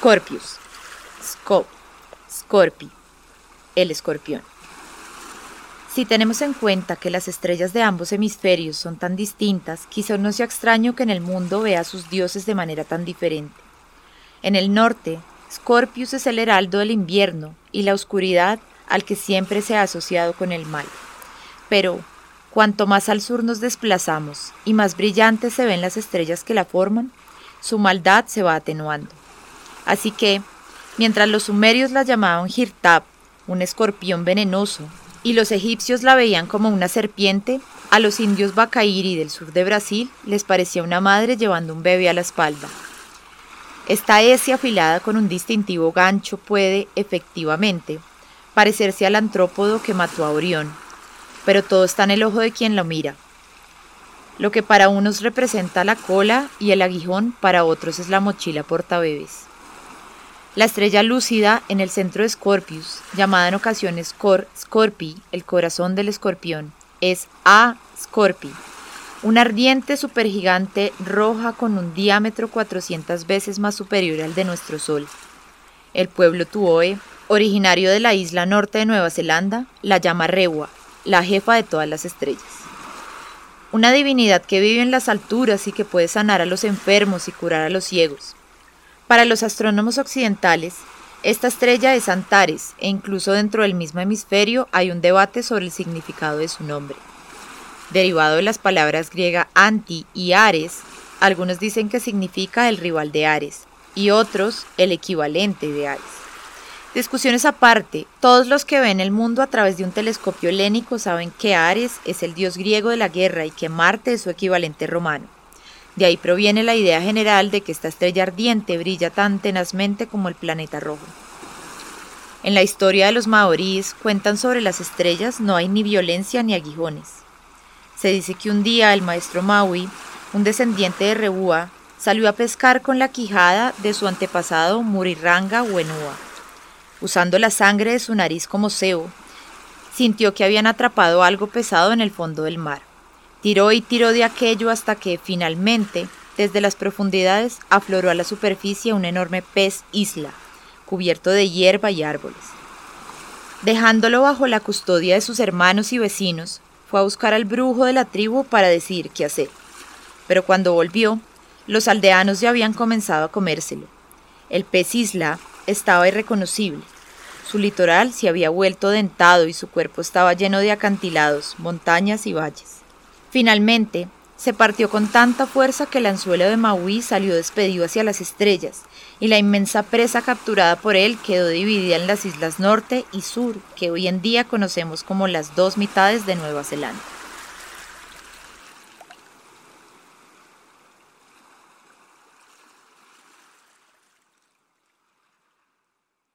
Scorpius. Scop. Scorpi. El escorpión. Si tenemos en cuenta que las estrellas de ambos hemisferios son tan distintas, quizá no sea extraño que en el mundo vea a sus dioses de manera tan diferente. En el norte, Scorpius es el heraldo del invierno y la oscuridad al que siempre se ha asociado con el mal. Pero, cuanto más al sur nos desplazamos y más brillantes se ven las estrellas que la forman, su maldad se va atenuando. Así que, mientras los sumerios la llamaban Hirtab, un escorpión venenoso, y los egipcios la veían como una serpiente, a los indios Bacairi del sur de Brasil les parecía una madre llevando un bebé a la espalda. Esta S afilada con un distintivo gancho puede, efectivamente, parecerse al antrópodo que mató a Orión, pero todo está en el ojo de quien lo mira. Lo que para unos representa la cola y el aguijón, para otros es la mochila portabebes. La estrella lúcida en el centro de Scorpius, llamada en ocasiones Cor Scorpi, el corazón del escorpión, es A Scorpi, una ardiente supergigante roja con un diámetro 400 veces más superior al de nuestro Sol. El pueblo Tuoe, originario de la isla norte de Nueva Zelanda, la llama Rewa, la jefa de todas las estrellas. Una divinidad que vive en las alturas y que puede sanar a los enfermos y curar a los ciegos. Para los astrónomos occidentales, esta estrella es Antares e incluso dentro del mismo hemisferio hay un debate sobre el significado de su nombre. Derivado de las palabras griega anti y Ares, algunos dicen que significa el rival de Ares y otros el equivalente de Ares. Discusiones aparte, todos los que ven el mundo a través de un telescopio helénico saben que Ares es el dios griego de la guerra y que Marte es su equivalente romano. De ahí proviene la idea general de que esta estrella ardiente brilla tan tenazmente como el planeta rojo. En la historia de los maoríes cuentan sobre las estrellas no hay ni violencia ni aguijones. Se dice que un día el maestro Maui, un descendiente de Rebúa, salió a pescar con la quijada de su antepasado Muriranga Wenua. Usando la sangre de su nariz como cebo, sintió que habían atrapado algo pesado en el fondo del mar. Tiró y tiró de aquello hasta que, finalmente, desde las profundidades afloró a la superficie un enorme pez isla, cubierto de hierba y árboles. Dejándolo bajo la custodia de sus hermanos y vecinos, fue a buscar al brujo de la tribu para decir qué hacer. Pero cuando volvió, los aldeanos ya habían comenzado a comérselo. El pez isla estaba irreconocible. Su litoral se había vuelto dentado y su cuerpo estaba lleno de acantilados, montañas y valles. Finalmente, se partió con tanta fuerza que el anzuelo de Maui salió despedido hacia las estrellas, y la inmensa presa capturada por él quedó dividida en las islas norte y sur, que hoy en día conocemos como las dos mitades de Nueva Zelanda.